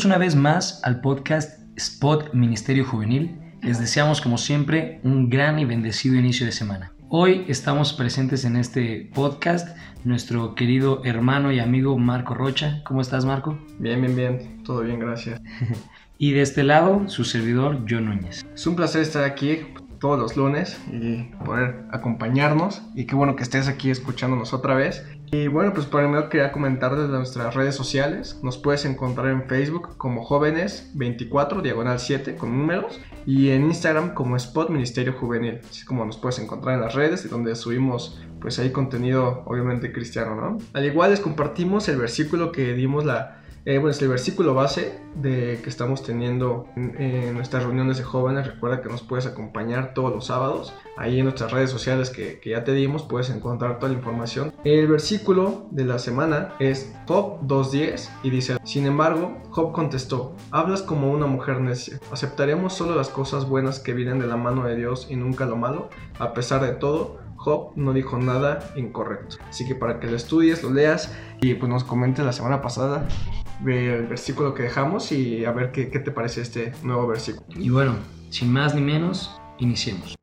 Bienvenidos una vez más al podcast Spot Ministerio Juvenil. Les deseamos como siempre un gran y bendecido inicio de semana. Hoy estamos presentes en este podcast nuestro querido hermano y amigo Marco Rocha. ¿Cómo estás Marco? Bien, bien, bien. Todo bien, gracias. y de este lado, su servidor, John Núñez. Es un placer estar aquí todos los lunes y poder acompañarnos. Y qué bueno que estés aquí escuchándonos otra vez. Y bueno, pues primero quería comentar desde nuestras redes sociales. Nos puedes encontrar en Facebook como jóvenes24, diagonal 7 con números. Y en Instagram como Spot Ministerio Juvenil. Así como nos puedes encontrar en las redes y donde subimos pues ahí contenido obviamente cristiano, ¿no? Al igual les compartimos el versículo que dimos la eh, bueno, es el versículo base de que estamos teniendo en, nuestras reuniones de jóvenes. Recuerda que nos puedes acompañar todos los sábados. Ahí en nuestras redes sociales que, que ya te dimos puedes encontrar toda la información. El versículo de la semana es Job 2.10 y dice, sin embargo, Job contestó, hablas como una mujer necia. ¿Aceptaremos solo las cosas buenas que vienen de la mano de Dios y nunca lo malo? A pesar de todo, Job no dijo nada incorrecto. Así que para que lo estudies, lo leas y pues nos comentes la semana pasada el versículo que dejamos y a ver qué, qué te parece este nuevo versículo. Y bueno, sin más ni menos, iniciemos.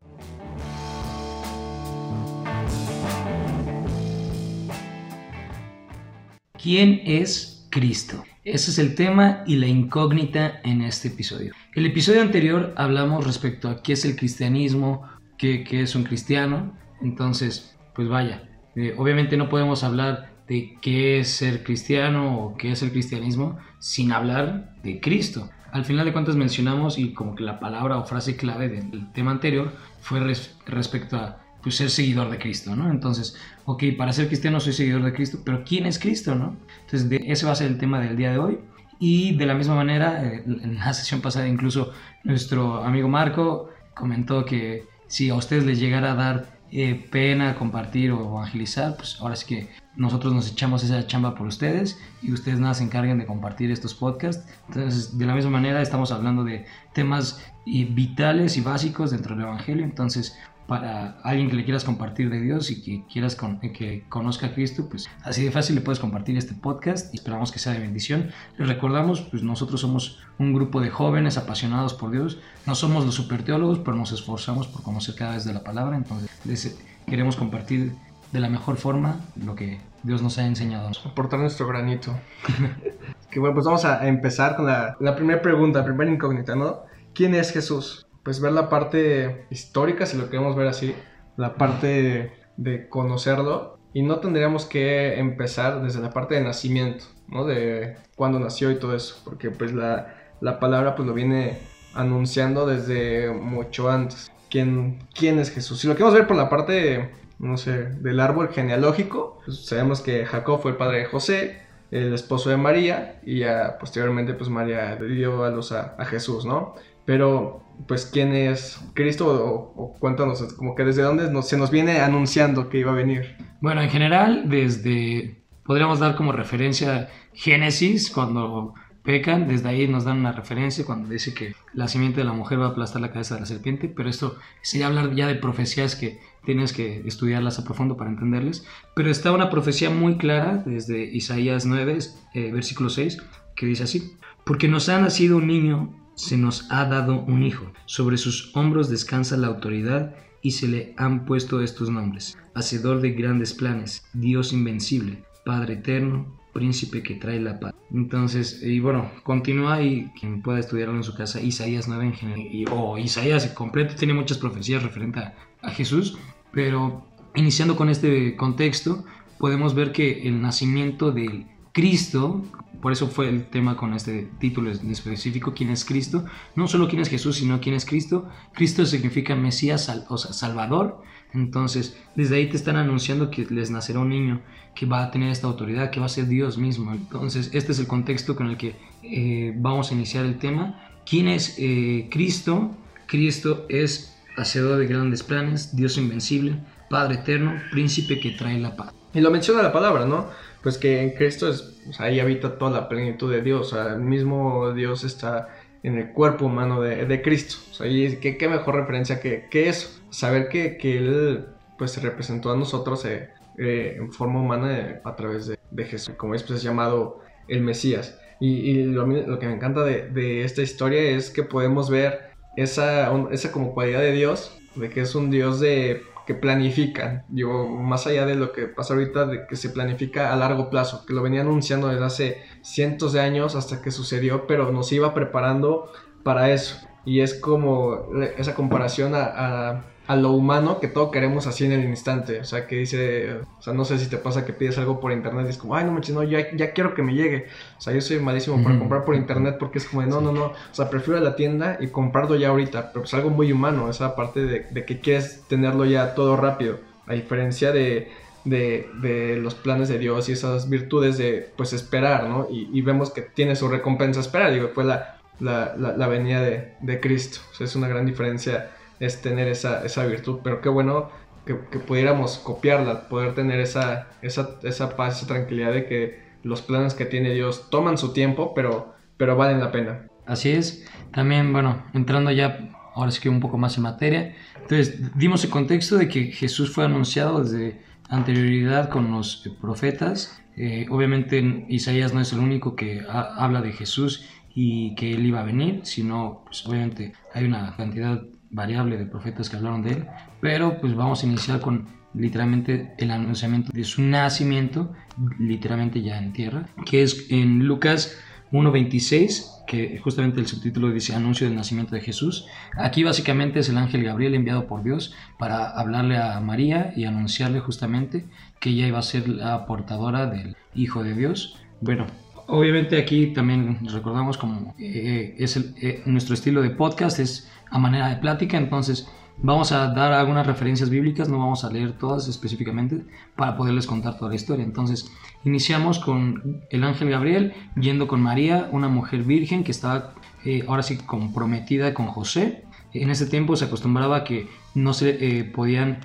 ¿Quién es Cristo? Ese es el tema y la incógnita en este episodio. El episodio anterior hablamos respecto a qué es el cristianismo, qué, qué es un cristiano. Entonces, pues vaya, eh, obviamente no podemos hablar de qué es ser cristiano o qué es el cristianismo sin hablar de Cristo. Al final de cuentas mencionamos y como que la palabra o frase clave del tema anterior fue respecto a pues, ser seguidor de Cristo, ¿no? Entonces, ok, para ser cristiano soy seguidor de Cristo, pero ¿quién es Cristo, no? Entonces, ese va a ser el tema del día de hoy. Y de la misma manera, eh, en la sesión pasada incluso nuestro amigo Marco comentó que si a ustedes les llegara a dar eh, pena compartir o evangelizar, pues ahora sí que nosotros nos echamos esa chamba por ustedes y ustedes nada se encarguen de compartir estos podcasts. Entonces, de la misma manera, estamos hablando de temas vitales y básicos dentro del Evangelio. Entonces, para alguien que le quieras compartir de Dios y que quieras que conozca a Cristo, pues así de fácil le puedes compartir este podcast y esperamos que sea de bendición. Les recordamos, pues nosotros somos un grupo de jóvenes apasionados por Dios. No somos los super teólogos, pero nos esforzamos por conocer cada vez de la palabra. Entonces queremos compartir de la mejor forma lo que Dios nos ha enseñado. Aportar nuestro granito. que bueno, pues vamos a empezar con la, la primera pregunta, la primera incógnita, ¿no? ¿Quién es Jesús? Pues ver la parte histórica, si lo queremos ver así, la parte de conocerlo. Y no tendríamos que empezar desde la parte de nacimiento, ¿no? De cuándo nació y todo eso, porque pues la, la palabra pues lo viene anunciando desde mucho antes. ¿Quién, ¿Quién es Jesús? Si lo queremos ver por la parte, no sé, del árbol genealógico, pues sabemos que Jacob fue el padre de José, el esposo de María, y posteriormente pues María dio a luz a, a Jesús, ¿no? Pero pues quién es Cristo o, cuéntanos, como que desde dónde se nos viene anunciando que iba a venir. Bueno, en general, desde, podríamos dar como referencia Génesis, cuando pecan, desde ahí nos dan una referencia cuando dice que la simiente de la mujer va a aplastar la cabeza de la serpiente, pero esto sería hablar ya de profecías que tienes que estudiarlas a profundo para entenderles, pero está una profecía muy clara desde Isaías 9, eh, versículo 6, que dice así, porque nos ha nacido un niño se nos ha dado un hijo. Sobre sus hombros descansa la autoridad y se le han puesto estos nombres. Hacedor de grandes planes, Dios invencible, Padre eterno, príncipe que trae la paz. Entonces, y bueno, continúa y quien pueda estudiarlo en su casa, Isaías 9 en general, o Isaías completo tiene muchas profecías referentes a, a Jesús, pero iniciando con este contexto, podemos ver que el nacimiento de Cristo por eso fue el tema con este título en específico, ¿quién es Cristo? No solo quién es Jesús, sino quién es Cristo. Cristo significa Mesías, o sea, Salvador. Entonces, desde ahí te están anunciando que les nacerá un niño que va a tener esta autoridad, que va a ser Dios mismo. Entonces, este es el contexto con el que eh, vamos a iniciar el tema. ¿Quién es eh, Cristo? Cristo es hacedor de grandes planes, Dios invencible, Padre eterno, príncipe que trae la paz. Y lo menciona la palabra, ¿no? pues que en Cristo es, ahí habita toda la plenitud de Dios, el mismo Dios está en el cuerpo humano de, de Cristo, o sea, ¿qué, mejor referencia que, que eso, saber que, que, Él pues se representó a nosotros eh, eh, en forma humana a través de, Jesús, como es pues es llamado el Mesías. Y, lo, lo, que me encanta de, de, esta historia es que podemos ver esa, esa como cualidad de Dios, de que es un Dios de que planifican, digo, más allá de lo que pasa ahorita, de que se planifica a largo plazo, que lo venía anunciando desde hace cientos de años hasta que sucedió, pero nos iba preparando para eso. Y es como esa comparación a a lo humano que todo queremos así en el instante. O sea, que dice, o sea, no sé si te pasa que pides algo por internet y es como, ay, no manches, no, ya, ya quiero que me llegue. O sea, yo soy malísimo para comprar por internet porque es como, no, no, no. O sea, prefiero a la tienda y comprarlo ya ahorita. Pero es algo muy humano, esa parte de, de que quieres tenerlo ya todo rápido. A diferencia de, de, de, los planes de Dios y esas virtudes de, pues, esperar, ¿no? Y, y vemos que tiene su recompensa esperar. Digo, fue la, la, la, la venida de, de Cristo. O sea, es una gran diferencia es tener esa, esa virtud, pero qué bueno que, pudiéramos copiarla, poder tener esa, esa, esa paz, esa tranquilidad de que los planes que tiene Dios toman su tiempo, pero, pero valen la pena. Así es. También, bueno, entrando ya ahora sí que un poco más en materia. Entonces, dimos el contexto de que Jesús fue anunciado desde anterioridad con los profetas. Eh, obviamente Isaías no es el único que habla de Jesús y que él iba a venir, sino pues obviamente hay una cantidad variable de profetas que hablaron de él, pero pues vamos a iniciar con literalmente el anunciamiento de su nacimiento, literalmente ya en tierra, que es en Lucas 1.26, que justamente el subtítulo dice Anuncio del nacimiento de Jesús. Aquí básicamente es el ángel Gabriel enviado por Dios para hablarle a María y anunciarle justamente que ella iba a ser la portadora del Hijo de Dios. Bueno, obviamente aquí también recordamos como eh, es eh, nuestro estilo de podcast, es a manera de plática, entonces vamos a dar algunas referencias bíblicas, no vamos a leer todas específicamente para poderles contar toda la historia. Entonces, iniciamos con el ángel Gabriel yendo con María, una mujer virgen que estaba eh, ahora sí comprometida con José. En ese tiempo se acostumbraba que no se podían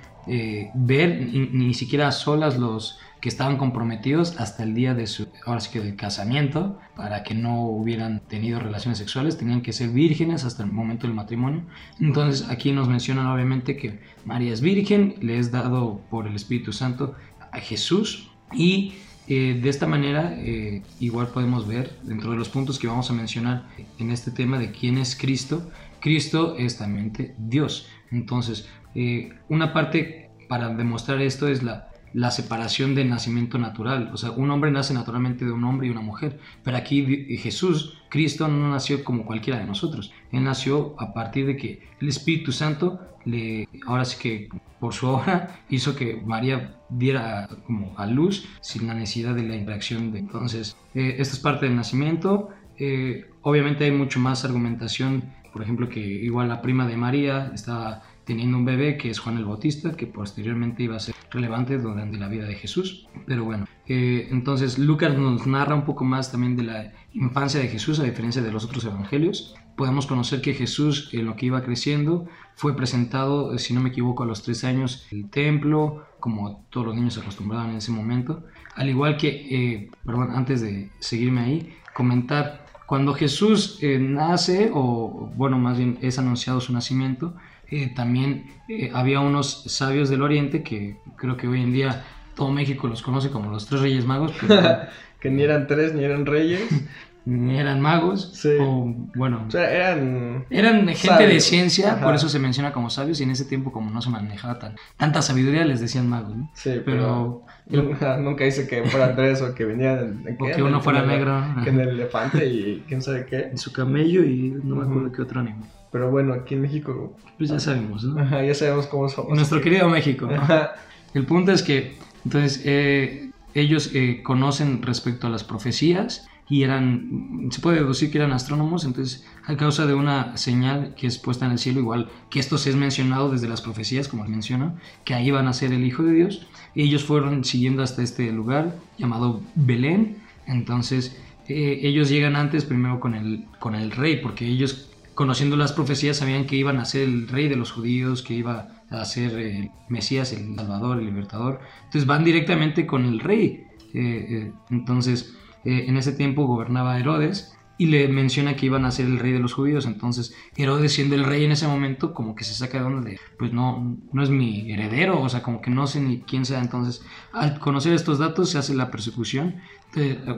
ver ni, ni, siquiera solas los que estaban comprometidos hasta el día de su ahora sí que del casamiento para que no hubieran tenido relaciones sexuales tenían que ser vírgenes hasta el momento del matrimonio. Entonces aquí nos mencionan obviamente que María es virgen le es dado por el Espíritu Santo a Jesús y eh, de esta manera eh, igual podemos ver dentro de los puntos que vamos a mencionar en este tema de quién es Cristo. Cristo es también Dios. Entonces eh, una parte para demostrar esto es la, la separación de nacimiento natural. O sea, un hombre nace naturalmente de un hombre y una mujer. Pero aquí Jesús, Cristo, no nació como cualquiera de nosotros. Él nació a partir de que el Espíritu Santo le, ahora sí que por su obra hizo que María diera como a luz sin la necesidad de la interacción de entonces eh, esto es parte del nacimiento eh, obviamente hay mucho más argumentación por ejemplo que igual la prima de María estaba teniendo un bebé que es Juan el Bautista, que posteriormente iba a ser relevante durante la vida de Jesús. Pero bueno, eh, entonces Lucas nos narra un poco más también de la infancia de Jesús, a diferencia de los otros evangelios. Podemos conocer que Jesús, en lo que iba creciendo, fue presentado, si no me equivoco, a los tres años en el templo, como todos los niños se acostumbraban en ese momento. Al igual que, eh, perdón, antes de seguirme ahí, comentar, cuando Jesús eh, nace, o bueno, más bien es anunciado su nacimiento, eh, también eh, había unos sabios del Oriente que creo que hoy en día todo México los conoce como los tres reyes magos. que ni eran tres, ni eran reyes. ni eran magos. Sí. O, bueno. O sea, eran. Eran gente de ciencia, por eso se menciona como sabios. Y en ese tiempo, como no se manejaba tan, tanta sabiduría, les decían magos. ¿no? Sí, pero. nunca, dice que fueran tres o que venían. o que uno fuera negro. Que en el elefante y quién sabe qué. En su camello y no me acuerdo qué otro animal. Pero bueno, aquí en México. Pues ya sabemos, ¿no? Ajá, ya sabemos cómo somos. Nuestro querido México. Ajá. El punto es que, entonces, eh, ellos eh, conocen respecto a las profecías y eran, se puede deducir que eran astrónomos, entonces, a causa de una señal que es puesta en el cielo, igual que esto se es mencionado desde las profecías, como menciona, que ahí van a ser el Hijo de Dios, ellos fueron siguiendo hasta este lugar llamado Belén, entonces, eh, ellos llegan antes primero con el, con el rey, porque ellos conociendo las profecías, sabían que iban a ser el rey de los judíos, que iba a ser el Mesías, el Salvador, el Libertador. Entonces van directamente con el rey. Eh, eh, entonces, eh, en ese tiempo gobernaba Herodes y le menciona que iban a ser el rey de los judíos. Entonces, Herodes siendo el rey en ese momento, como que se saca de onda de, pues no, no es mi heredero, o sea, como que no sé ni quién sea. Entonces, al conocer estos datos se hace la persecución.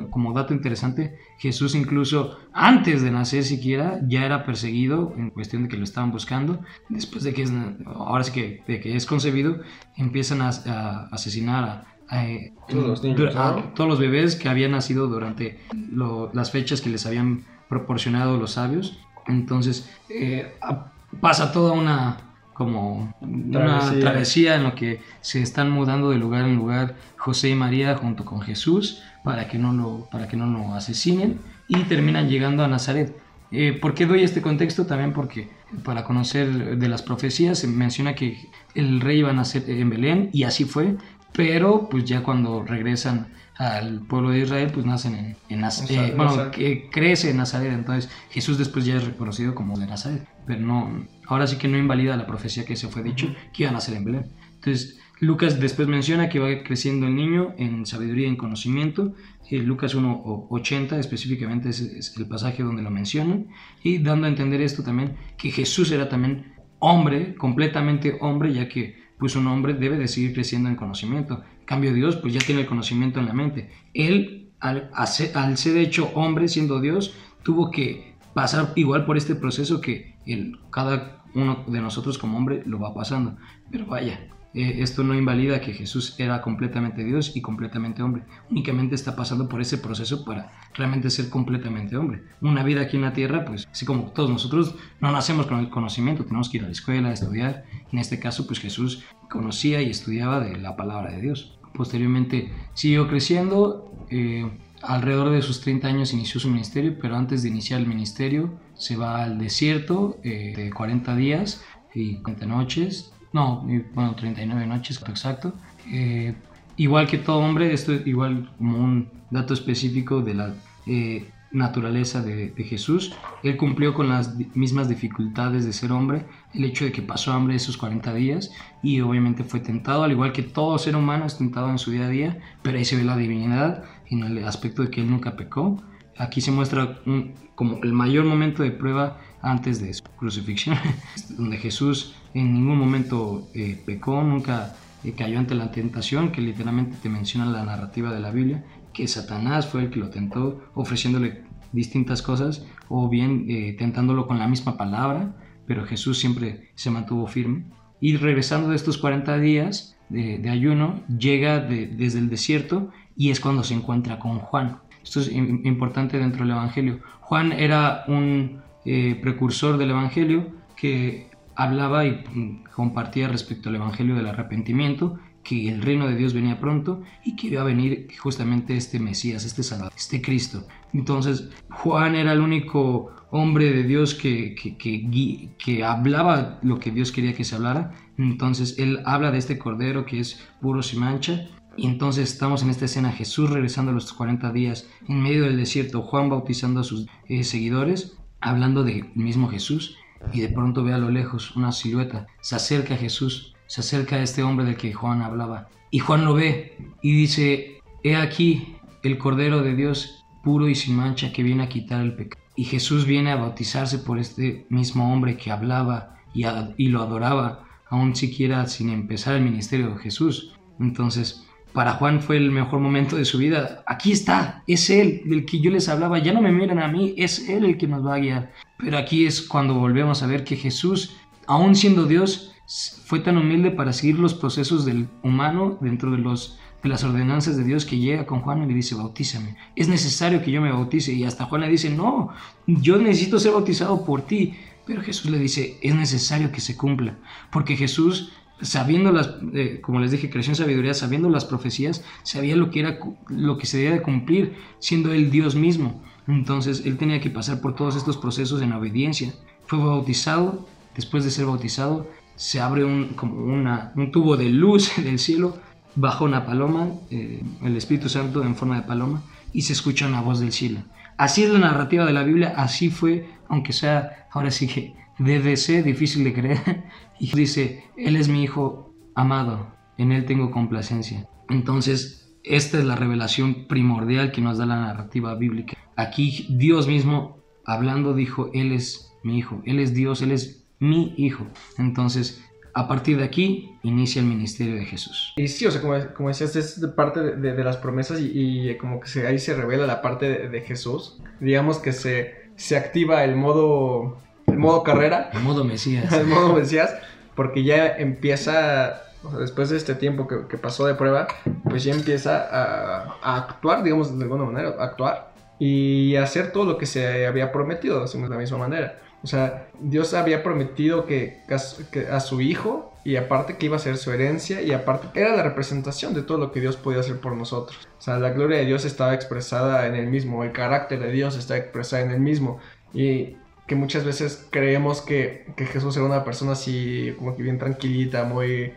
como dato interesante, Jesús incluso antes de nacer siquiera ya era perseguido en cuestión de que lo estaban buscando. Después de que es, ahora sí que, de que es concebido, empiezan a, a asesinar a eh, todos, los todos los bebés que habían nacido durante las fechas que les habían proporcionado los sabios. Entonces eh, pasa toda una como travesía. una travesía en lo que se están mudando de lugar en lugar José y María junto con Jesús para que no lo, para que no lo asesinen y terminan llegando a Nazaret. Eh, ¿Por qué doy este contexto? También porque para conocer de las profecías se menciona que el rey iba a nacer en Belén y así fue, pero pues ya cuando regresan al pueblo de Israel, pues nacen en, en Nazaret, eh, bueno, que crece en Nazaret, entonces Jesús después ya es reconocido como de Nazaret, pero no, ahora sí que no invalida la profecía que se fue dicho que iba a nacer en Belén. Entonces, Lucas después menciona que va creciendo el niño en sabiduría y en conocimiento. Y Lucas 1.80 específicamente es, es, el pasaje donde lo mencionan. Y dando a entender esto también, que Jesús era también hombre, completamente hombre, ya que pues un hombre debe de seguir creciendo en conocimiento. En cambio Dios pues ya tiene el conocimiento en la mente. Él al, al ser hecho hombre siendo Dios tuvo que pasar igual por este proceso que el, cada uno de nosotros como hombre lo va pasando. Pero vaya, eh, esto no invalida que Jesús era completamente Dios y completamente hombre. Únicamente está pasando por ese proceso para realmente ser completamente hombre. Una vida aquí en la tierra, pues así como todos nosotros, no nacemos con el conocimiento, tenemos que ir a la escuela, a estudiar. En este caso, pues Jesús conocía y estudiaba de la palabra de Dios. Posteriormente siguió creciendo. Eh, alrededor de sus 30 años inició su ministerio, pero antes de iniciar el ministerio se va al desierto eh, de 40 días y 40 noches no, bueno, 39 noches, exacto. Eh, igual que todo hombre, esto es igual como un dato específico de la eh, naturaleza de, Jesús. Él cumplió con las mismas dificultades de ser hombre, el hecho de que pasó hambre esos 40 días y obviamente fue tentado, al igual que todo ser humano es tentado en su día a día, pero ahí se ve la divinidad en el aspecto de que él nunca pecó. Aquí se muestra como el mayor momento de prueba antes de su crucifixión, donde Jesús en ningún momento eh, pecó, nunca eh, cayó ante la tentación, que literalmente te menciona la narrativa de la Biblia, que Satanás fue el que lo tentó ofreciéndole distintas cosas o bien eh, tentándolo con la misma palabra, pero Jesús siempre se mantuvo firme. Y regresando de estos 40 días de, ayuno, llega desde el desierto y es cuando se encuentra con Juan. Esto es importante dentro del Evangelio. Juan era un eh, precursor del Evangelio que hablaba y compartía respecto al Evangelio del arrepentimiento, que el reino de Dios venía pronto y que iba a venir justamente este Mesías, este Salvador, este Cristo. Entonces Juan era el único hombre de Dios que, que, que, que, hablaba lo que Dios quería que se hablara. Entonces él habla de este cordero que es puro sin mancha. Y entonces estamos en esta escena, Jesús regresando a los 40 días en medio del desierto, Juan bautizando a sus eh, seguidores hablando del mismo Jesús y de pronto ve a lo lejos una silueta, se acerca a Jesús, se acerca a este hombre del que Juan hablaba y Juan lo ve y dice, he aquí el Cordero de Dios puro y sin mancha que viene a quitar el pecado. Y Jesús viene a bautizarse por este mismo hombre que hablaba y, lo adoraba, aún siquiera sin empezar el ministerio de Jesús. Entonces, para Juan fue el mejor momento de su vida. Aquí está, es Él del que yo les hablaba. Ya no me miran a mí, es Él el que nos va a guiar. Pero aquí es cuando volvemos a ver que Jesús, aún siendo Dios, fue tan humilde para seguir los procesos del humano dentro de, los, de las ordenanzas de Dios que llega con Juan y le dice, bautízame. Es necesario que yo me bautice. Y hasta Juan le dice, no, yo necesito ser bautizado por ti. Pero Jesús le dice, es necesario que se cumpla. Porque Jesús sabiendo las, eh, como les dije, creció en sabiduría, sabiendo las profecías, sabía lo que era, lo que se debía de cumplir, siendo él Dios mismo. Entonces él tenía que pasar por todos estos procesos en obediencia. Fue bautizado, después de ser bautizado, se abre un, como una, un tubo de luz del cielo, baja una paloma, eh, el Espíritu Santo en forma de paloma, y se escucha una voz del cielo. Así es la narrativa de la Biblia, así fue, aunque sea ahora sí que ser difícil de creer. Y dice, Él es mi hijo amado, en Él tengo complacencia. Entonces, esta es la revelación primordial que nos da la narrativa bíblica. Aquí Dios mismo hablando dijo, Él es mi hijo, Él es Dios, Él es mi hijo. Entonces, a partir de aquí inicia el ministerio de Jesús. Y sí, o sea, como, como decías, es parte de, las promesas y, como que se, ahí se revela la parte de, Jesús. Digamos que se, se activa el modo, el modo carrera. El modo Mesías. el modo Mesías, porque ya empieza, después de este tiempo que, pasó de prueba, pues ya empieza a, a, actuar, digamos, de alguna manera, a actuar y hacer todo lo que se había prometido, de la misma manera. O sea, Dios había prometido que, a su hijo y aparte que iba a ser su herencia y aparte era la representación de todo lo que Dios podía hacer por nosotros. O sea, la gloria de Dios estaba expresada en el mismo, el carácter de Dios está expresado en el mismo. Y que muchas veces creemos que, que Jesús era una persona así como que bien tranquilita, muy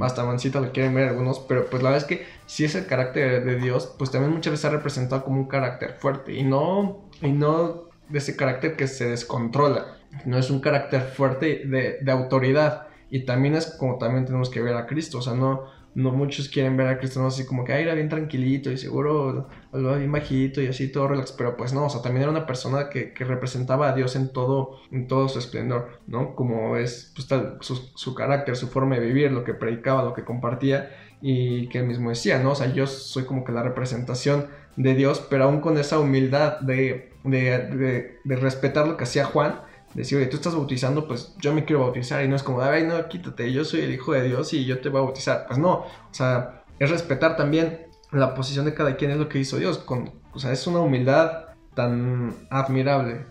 hasta mancita lo quieren ver algunos, pero pues la verdad es que si es el carácter de Dios, pues también muchas veces ha representado como un carácter fuerte y no, y no de ese carácter que se descontrola, no es un carácter fuerte de, de autoridad y también es como también tenemos que ver a Cristo, o sea, no, no muchos quieren ver a Cristo así como que era bien tranquilito y seguro lo bien bajito y así todo relax, pero pues no, o sea, también era una persona que, que representaba a Dios en todo, en todo su esplendor, ¿no? Como es pues, tal, su, su, carácter, su forma de vivir, lo que predicaba, lo que compartía y que él mismo decía, ¿no? O sea, yo soy como que la representación de Dios, pero aún con esa humildad de, de, de, de respetar lo que hacía Juan, decir, oye, tú estás bautizando, pues yo me quiero bautizar. Y no es como, ay, no, quítate, yo soy el hijo de Dios y yo te voy a bautizar. Pues no, o sea, es respetar también la posición de cada quien, es lo que hizo Dios. Con, o sea, es una humildad tan admirable.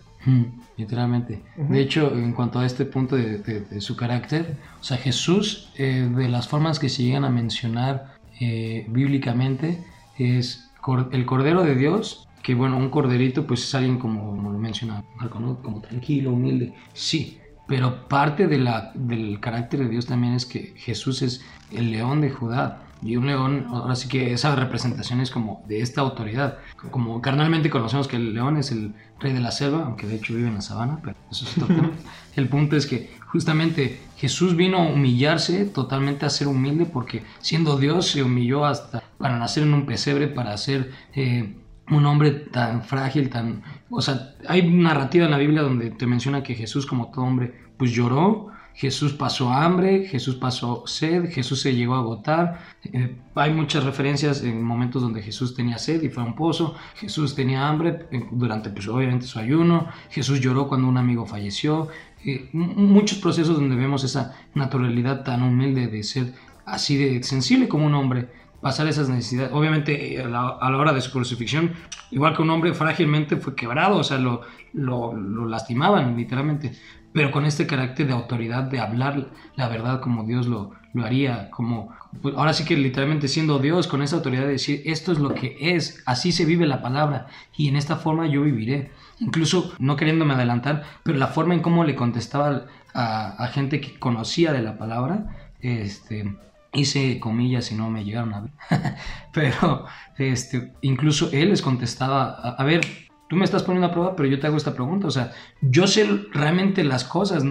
Literalmente. De hecho, en cuanto a este punto de, su carácter, o sea, Jesús, eh, de las formas que se llegan a mencionar eh, bíblicamente, es el Cordero de Dios que bueno, un corderito pues es alguien como, lo menciona como tranquilo, humilde, sí, pero parte de la, del carácter de Dios también es que Jesús es el león de Judá. Y un león, ahora sí que esa representación es como de esta autoridad. Como carnalmente conocemos que el león es el rey de la selva, aunque de hecho vive en la sabana, pero eso es otro tema. El punto es que justamente Jesús vino a humillarse totalmente a ser humilde porque siendo Dios se humilló hasta para nacer en un pesebre, para ser eh, un hombre tan frágil, tan... O sea, hay narrativa en la Biblia donde te menciona que Jesús como todo hombre, pues lloró, Jesús pasó hambre, Jesús pasó sed, Jesús se llegó a agotar. Eh, hay muchas referencias en momentos donde Jesús tenía sed y fue a un pozo, Jesús tenía hambre eh, durante pues obviamente su ayuno, Jesús lloró cuando un amigo falleció. Eh, muchos procesos donde vemos esa naturalidad tan humilde de ser así de sensible como un hombre pasar esas necesidades. Obviamente, eh, a la, hora de su crucifixión, igual que un hombre frágilmente fue quebrado, o sea, lo, lo, lastimaban literalmente, pero con este carácter de autoridad, de hablar la verdad como Dios lo, lo haría, como pues, ahora sí que literalmente siendo Dios, con esa autoridad de decir, esto es lo que es, así se vive la palabra, y en esta forma yo viviré. Incluso, no queriéndome adelantar, pero la forma en cómo le contestaba a, a gente que conocía de la palabra, este, hice comillas y no me llegaron a ver. pero este, incluso él les contestaba, a, ver, tú me estás poniendo a prueba, pero yo te hago esta pregunta. O sea, yo sé realmente las cosas,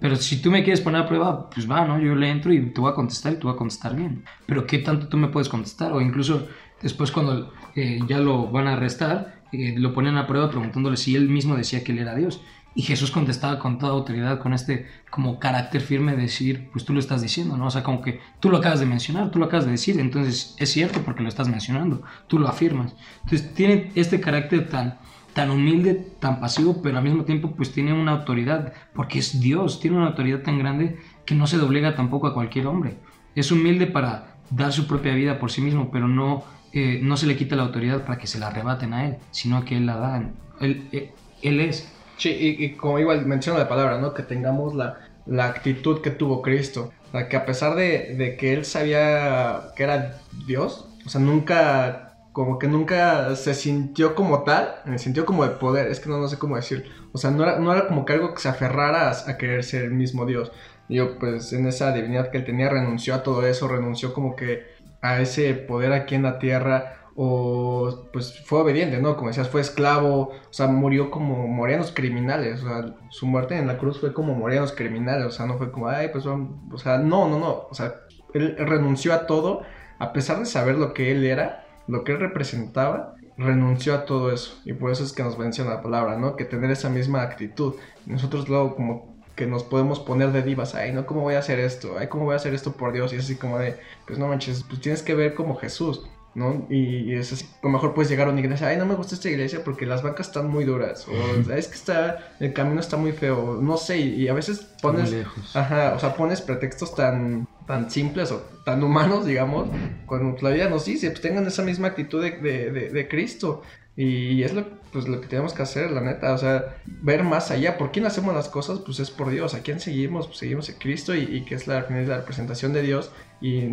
pero si tú me quieres poner a prueba, pues va, ¿no? Yo le entro y te voy a contestar y te voy a contestar bien. Pero ¿qué tanto tú me puedes contestar? O incluso después cuando eh, ya lo van a arrestar, eh, lo ponen a prueba preguntándole si él mismo decía que él era Dios. Y Jesús contestaba con toda autoridad, con este como carácter firme de decir, pues tú lo estás diciendo, ¿no? O sea, como que tú lo acabas de mencionar, tú lo acabas de decir, entonces es cierto porque lo estás mencionando, tú lo afirmas. Entonces tiene este carácter tan, tan humilde, tan pasivo, pero al mismo tiempo pues tiene una autoridad, porque es Dios, tiene una autoridad tan grande que no se doblega tampoco a cualquier hombre. Es humilde para dar su propia vida por sí mismo, pero no, eh, no se le quita la autoridad para que se la arrebaten a él, sino que él la da. Él, él, él es. Sí, y, como igual menciono la palabra, ¿no? Que tengamos la, la actitud que tuvo Cristo. O que a pesar de, de, que él sabía que era Dios, o sea, nunca, como que nunca se sintió como tal, se sintió como de poder, es que no, no sé cómo decir. O sea, no era, no era como que algo que se aferrara a, a querer ser el mismo Dios. Yo, pues, en esa divinidad que él tenía, renunció a todo eso, renunció como que a ese poder aquí en la tierra, o pues fue obediente, ¿no? Como decías, fue esclavo, o sea, murió como morían criminales, o sea, su muerte en la cruz fue como morían criminales, o sea, no fue como, ay, pues, o sea, no, no, no, o sea, él renunció a todo, a pesar de saber lo que él era, lo que él representaba, renunció a todo eso. Y por eso es que nos menciona la palabra, ¿no? Que tener esa misma actitud. Nosotros luego como que nos podemos poner de divas, ay, no, ¿cómo voy a hacer esto? Ay, ¿cómo voy a hacer esto por Dios? Y así como de, pues no manches, pues tienes que ver como Jesús. ¿No? Y, es así, a lo mejor puedes llegar a una iglesia, ay, no me gusta esta iglesia porque las bancas están muy duras, o es que está, el camino está muy feo, no sé, y, a veces pones, ajá, o sea, pones pretextos tan, tan simples o tan humanos, digamos, cuando la vida nos dice, pues tengan esa misma actitud de, de, de Cristo, y es lo, pues, lo que tenemos que hacer, la neta, o sea, ver más allá. ¿Por quién hacemos las cosas? Pues es por Dios. ¿A quién seguimos? Pues seguimos a Cristo y, que es la, la representación de Dios. Y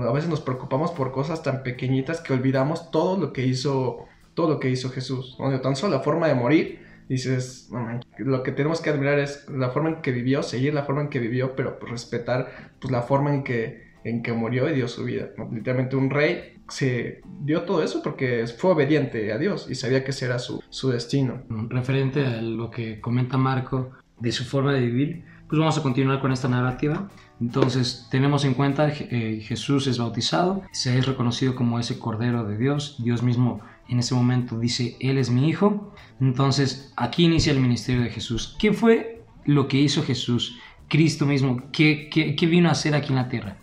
a veces nos preocupamos por cosas tan pequeñitas que olvidamos todo lo que hizo, todo lo que hizo Jesús. ¿no? Tan solo la forma de morir, dices, no, lo que tenemos que admirar es la forma en que vivió, seguir la forma en que vivió, pero pues, respetar pues, la forma en que, en que murió y dio su vida. Literalmente un rey se dio todo eso porque fue obediente a Dios y sabía que ese era su, su destino. Referente a lo que comenta Marco de su forma de vivir, pues vamos a continuar con esta narrativa. Entonces tenemos en cuenta eh, Jesús es bautizado, se es reconocido como ese Cordero de Dios, Dios mismo en ese momento dice, Él es mi Hijo. Entonces aquí inicia el ministerio de Jesús. ¿Qué fue lo que hizo Jesús? Cristo mismo, ¿qué, qué, qué vino a hacer aquí en la tierra?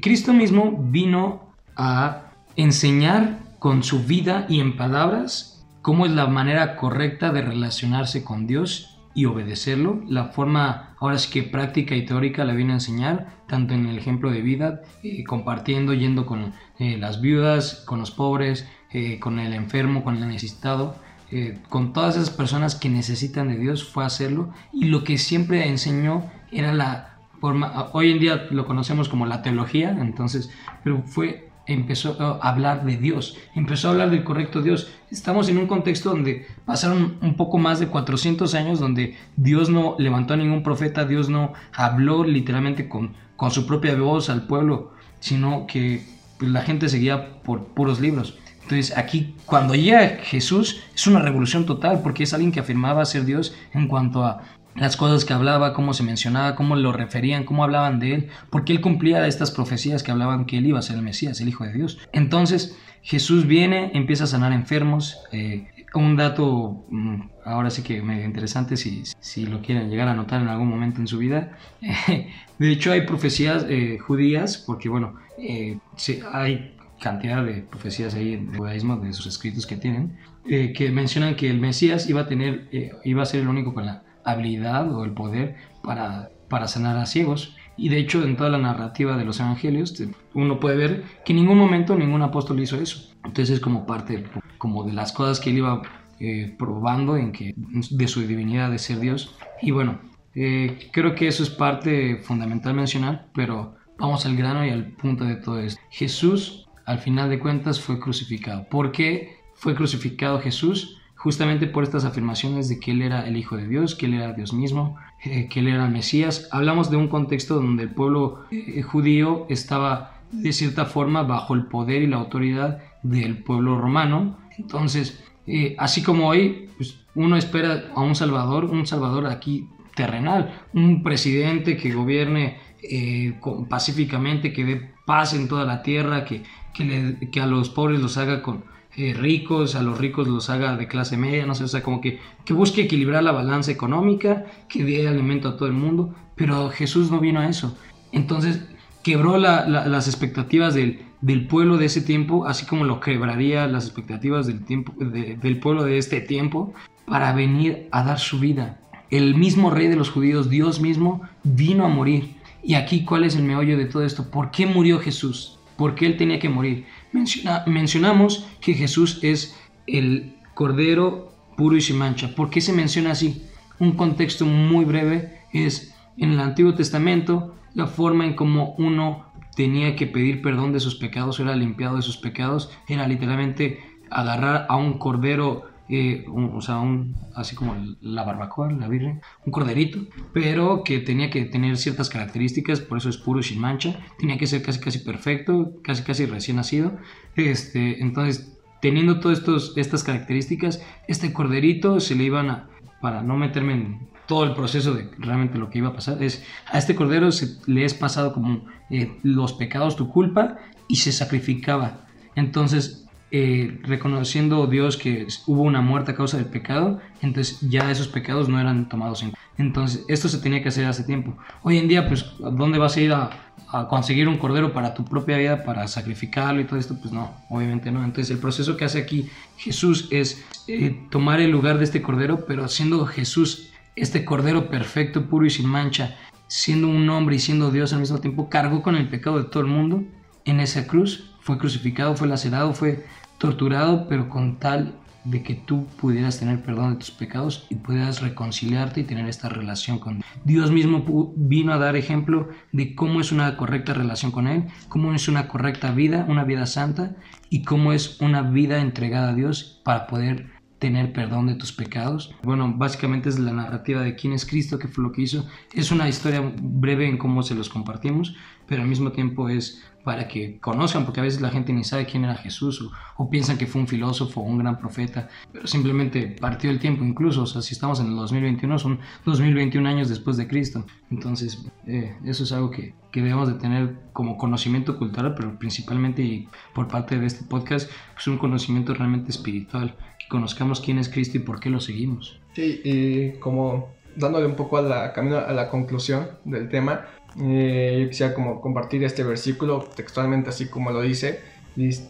Cristo mismo vino a enseñar con su vida y en palabras cómo es la manera correcta de relacionarse con Dios y obedecerlo. La forma, ahora sí que práctica y teórica la viene a enseñar, tanto en el ejemplo de vida, eh, compartiendo, yendo con eh, las viudas, con los pobres, eh, con el enfermo, con el necesitado. con todas esas personas que necesitan de Dios fue a hacerlo y lo que siempre enseñó era la forma, hoy en día lo conocemos como la teología, entonces, pero fue empezó a hablar de Dios, empezó a hablar del correcto Dios. Estamos en un contexto donde pasaron un poco más de 400 años donde Dios no levantó a ningún profeta, Dios no habló literalmente con, con su propia voz al pueblo, sino que pues, la gente seguía por puros libros. Entonces aquí cuando llega Jesús es una revolución total porque es alguien que afirmaba ser Dios en cuanto a las cosas que hablaba, cómo se mencionaba, cómo lo referían, cómo hablaban de él, porque él cumplía estas profecías que hablaban que él iba a ser el Mesías, el Hijo de Dios. Entonces Jesús viene, empieza a sanar enfermos. Eh, un dato mm, ahora sí que medio interesante si, si lo quieren llegar a notar en algún momento en su vida. de hecho hay profecías eh, judías, porque bueno, eh, hay cantidad de profecías ahí en judaísmo, de sus escritos que tienen, que mencionan que el Mesías iba a tener, iba a ser el único con la habilidad o el poder para, para sanar a ciegos. Y de hecho, en toda la narrativa de los evangelios, uno puede ver que en ningún momento ningún apóstol hizo eso. Entonces es como parte como de las cosas que él iba eh, probando en que, de su divinidad de ser Dios. Y bueno, eh, creo que eso es parte fundamental mencionar, pero vamos al grano y al punto de todo esto. Jesús, al final de cuentas, fue crucificado. ¿Por qué fue crucificado Jesús? Justamente por estas afirmaciones de que Él era el Hijo de Dios, que Él era Dios mismo, eh, que Él era el Mesías. Hablamos de un contexto donde el pueblo eh, judío estaba de cierta forma bajo el poder y la autoridad del pueblo romano. Entonces, eh, así como hoy, pues, uno espera a un Salvador, un Salvador aquí terrenal, un presidente que gobierne pacíficamente, que dé paz en toda la tierra, que, que a los pobres los haga con, eh, ricos, a los ricos los haga de clase media, no sé, o sea, como que, que busque equilibrar la balanza económica, que dé alimento a todo el mundo, pero Jesús no vino a eso. Entonces quebró las expectativas del, del, pueblo de ese tiempo, así como lo quebraría las expectativas del, tiempo, del pueblo de este tiempo, para venir a dar su vida. El mismo rey de los judíos, Dios mismo, vino a morir. Y aquí, ¿cuál es el meollo de todo esto? ¿Por qué murió Jesús? ¿Por qué él tenía que morir? Mencionamos que Jesús es el Cordero puro y sin mancha. ¿Por qué se menciona así? Un contexto muy breve es en el Antiguo Testamento la forma en cómo uno tenía que pedir perdón de sus pecados, era limpiado de sus pecados, era literalmente agarrar a un cordero eh, o sea, un, así como la barbacoa, la virgen, un corderito, pero que tenía que tener ciertas características, por eso es puro sin mancha, tenía que ser casi casi perfecto, casi casi recién nacido, este, entonces teniendo todas estas características, este corderito se le iban a, para no meterme en todo el proceso de realmente lo que iba a pasar, es a este cordero se, le es pasado como eh, los pecados, tu culpa, y se sacrificaba. Entonces eh, reconociendo Dios que hubo una muerte a causa del pecado, entonces ya esos pecados no eran tomados en cuenta. Entonces, esto se tenía que hacer hace tiempo. Hoy en día, pues, ¿dónde vas a ir a, conseguir un cordero para tu propia vida, para sacrificarlo y todo esto? Pues no, obviamente no. Entonces, el proceso que hace aquí Jesús es eh, tomar el lugar de este cordero, pero siendo Jesús este cordero perfecto, puro y sin mancha, siendo un hombre y siendo Dios al mismo tiempo, cargó con el pecado de todo el mundo en esa cruz, fue crucificado, fue lacerado, fue torturado, pero con tal de que tú pudieras tener perdón de tus pecados y pudieras reconciliarte y tener esta relación con Dios. Mismo vino a dar ejemplo de cómo es una correcta relación con Él, cómo es una correcta vida, una vida santa y cómo es una vida entregada a Dios para poder tener perdón de tus pecados. Bueno, básicamente es la narrativa de quién es Cristo, qué fue lo que hizo. Es una historia breve en cómo se los compartimos, pero al mismo tiempo es para que conozcan, porque a veces la gente ni sabe quién era Jesús o, piensan que fue un filósofo un gran profeta, pero simplemente partió el tiempo incluso, o sea, si estamos en el 2021, son 2021 años después de Cristo. Entonces, eh, eso es algo que, que, debemos de tener como conocimiento cultural, pero principalmente y por parte de este podcast, pues un conocimiento realmente espiritual, que conozcamos quién es Cristo y por qué lo seguimos. Sí, y como dándole un poco a la, camino a la conclusión del tema, eh, yo quisiera como compartir este versículo textualmente así como lo dice.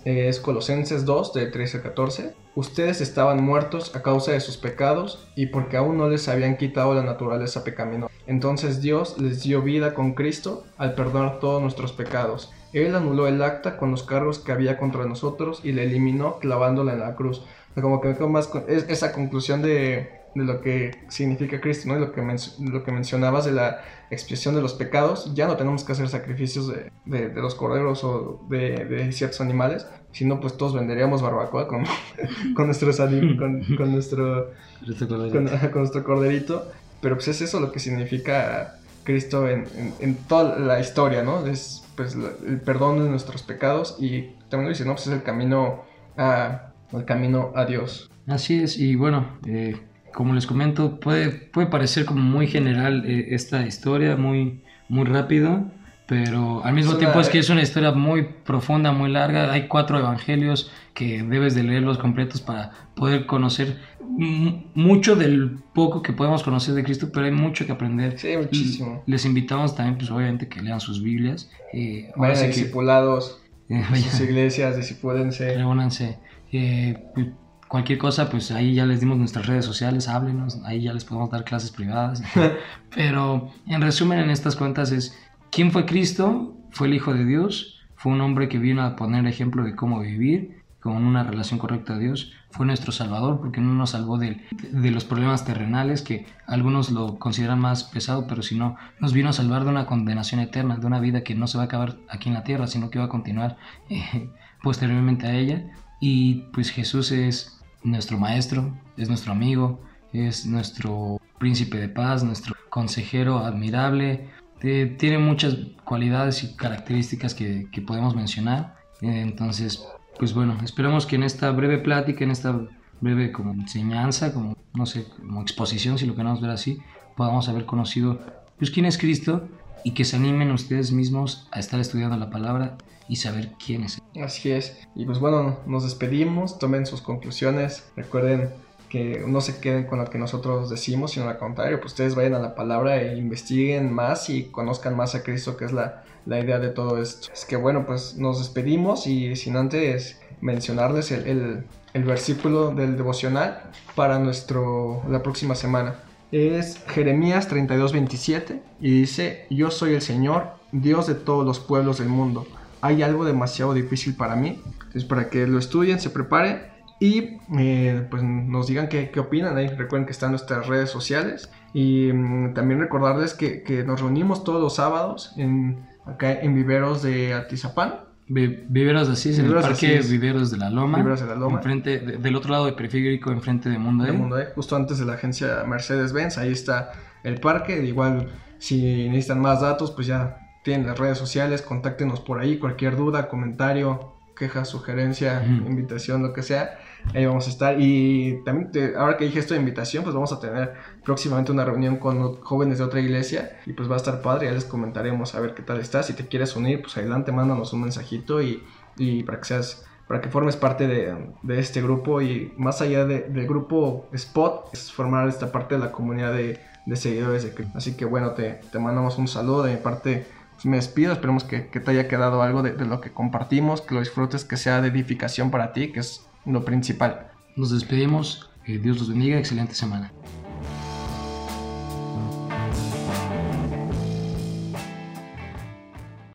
Es Colosenses 2, de 13 a 14. Ustedes estaban muertos a causa de sus pecados y porque aún no les habían quitado la naturaleza pecaminosa. Entonces Dios les dio vida con Cristo al perdonar todos nuestros pecados. Él anuló el acta con los cargos que había contra nosotros y la eliminó clavándola en la cruz. Como que más con esa conclusión de, de lo que significa Cristo, ¿no? lo que, lo que mencionabas de la expiación de los pecados, ya no tenemos que hacer sacrificios de, de, los corderos o de, de, ciertos animales, sino pues todos venderíamos barbacoa con, con, nuestros con, con, nuestro, con, nuestro corderito, pero pues es eso lo que significa Cristo en, en, toda la historia, ¿no? Es pues el perdón de nuestros pecados y también lo dice, ¿no? Pues es el camino a, el camino a Dios. Así es, y bueno, eh, como les comento, puede, puede parecer como muy general eh, esta historia, muy, muy rápido, pero al mismo tiempo es que es una historia muy profunda, muy larga. Hay cuatro evangelios que debes de leerlos completos para poder conocer mucho del poco que podemos conocer de Cristo, pero hay mucho que aprender. Sí, muchísimo. Les invitamos también, pues obviamente, que lean sus Biblias. Eh, Vayan discipulados, eh, sus iglesias, discipúlense. Reúnanse. Eh, pues, cualquier cosa, pues ahí ya les dimos nuestras redes sociales, háblenos, ahí ya les podemos dar clases privadas. Pero en resumen, en estas cuentas es, ¿quién fue Cristo? Fue el Hijo de Dios, fue un hombre que vino a poner ejemplo de cómo vivir con una relación correcta a Dios, fue nuestro Salvador porque no nos salvó de, de, los problemas terrenales que algunos lo consideran más pesado, pero si no, nos vino a salvar de una condenación eterna, de una vida que no se va a acabar aquí en la tierra, sino que va a continuar eh, posteriormente a ella. Y pues Jesús es nuestro maestro, es nuestro amigo, es nuestro príncipe de paz, nuestro consejero admirable. tiene muchas cualidades y características que, podemos mencionar. entonces, pues bueno, esperamos que en esta breve plática, en esta breve como enseñanza, como no sé, como exposición, si lo queremos ver así, podamos haber conocido pues quién es Cristo y que se animen ustedes mismos a estar estudiando la palabra y saber quién es. Así es. Y pues bueno, nos despedimos, tomen sus conclusiones, recuerden que no se queden con lo que nosotros decimos, sino al contrario, pues ustedes vayan a la palabra e investiguen más y conozcan más a Cristo, que es la, la idea de todo esto. Es que bueno, pues nos despedimos y sin antes mencionarles el, el, el versículo del devocional para nuestro, la próxima semana. Es Jeremías 32:27 y dice, yo soy el Señor, Dios de todos los pueblos del mundo hay algo demasiado difícil para mí. Entonces, para que lo estudien, se preparen y eh, pues nos digan qué, qué, opinan. Ahí recuerden que están nuestras redes sociales. Y mm, también recordarles que, que, nos reunimos todos los sábados en, acá en Viveros de Atizapán. Viveros de Asís, en el parque Viveros de la Loma. Viveros de la Loma. Enfrente, del otro lado de Periférico, enfrente de Mundo E. Mundo e, justo antes de la agencia Mercedes-Benz. Ahí está el parque. Igual, si necesitan más datos, pues ya tienen las redes sociales, contáctenos por ahí, cualquier duda, comentario, queja, sugerencia, invitación, lo que sea, ahí vamos a estar. Y también, ahora que dije esto de invitación, pues vamos a tener próximamente una reunión con jóvenes de otra iglesia y pues va a estar padre, ya les comentaremos a ver qué tal está. Si te quieres unir, pues adelante, mándanos un mensajito y, y para que seas para que formes parte de, de este grupo y más allá de, del grupo Spot, es formar esta parte de la comunidad de, de seguidores de Cristo. Así que bueno, te, te, mandamos un saludo de mi parte. Pues me despido, esperemos que, te haya quedado algo de, de lo que compartimos, que lo disfrutes, que sea de edificación para ti, que lo principal. Nos despedimos, que Dios los bendiga, excelente semana.